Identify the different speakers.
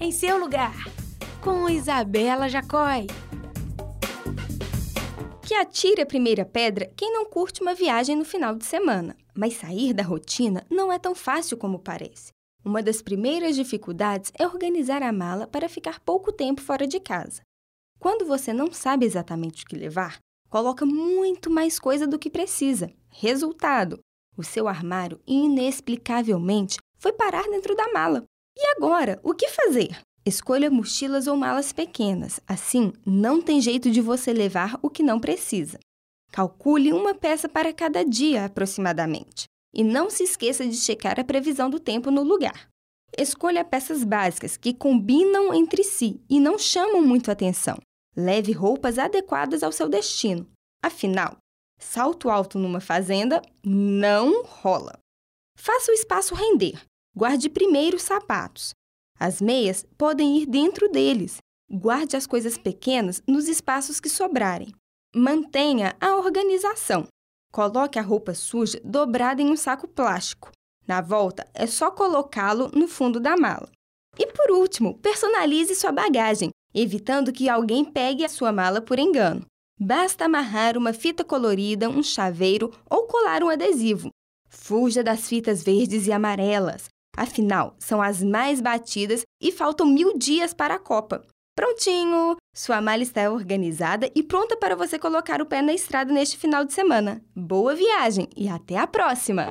Speaker 1: em seu lugar, com Isabela Jacói.
Speaker 2: Que atire a primeira pedra quem não curte uma viagem no final de semana. Mas sair da rotina não é tão fácil como parece. Uma das primeiras dificuldades é organizar a mala para ficar pouco tempo fora de casa. Quando você não sabe exatamente o que levar, coloca muito mais coisa do que precisa. Resultado: o seu armário inexplicavelmente foi parar dentro da mala. E agora, o que fazer? Escolha mochilas ou malas pequenas, assim não tem jeito de você levar o que não precisa. Calcule uma peça para cada dia aproximadamente. E não se esqueça de checar a previsão do tempo no lugar. Escolha peças básicas que combinam entre si e não chamam muito atenção. Leve roupas adequadas ao seu destino. Afinal, salto alto numa fazenda não rola. Faça o espaço render. Guarde primeiro os sapatos. As meias podem ir dentro deles. Guarde as coisas pequenas nos espaços que sobrarem. Mantenha a organização. Coloque a roupa suja dobrada em um saco plástico. Na volta, é só colocá-lo no fundo da mala. E por último, personalize sua bagagem, evitando que alguém pegue a sua mala por engano. Basta amarrar uma fita colorida, um chaveiro ou colar um adesivo. Fuja das fitas verdes e amarelas. Afinal, são as mais batidas e faltam mil dias para a Copa. Prontinho! Sua mala está organizada e pronta para você colocar o pé na estrada neste final de semana. Boa viagem e até a próxima!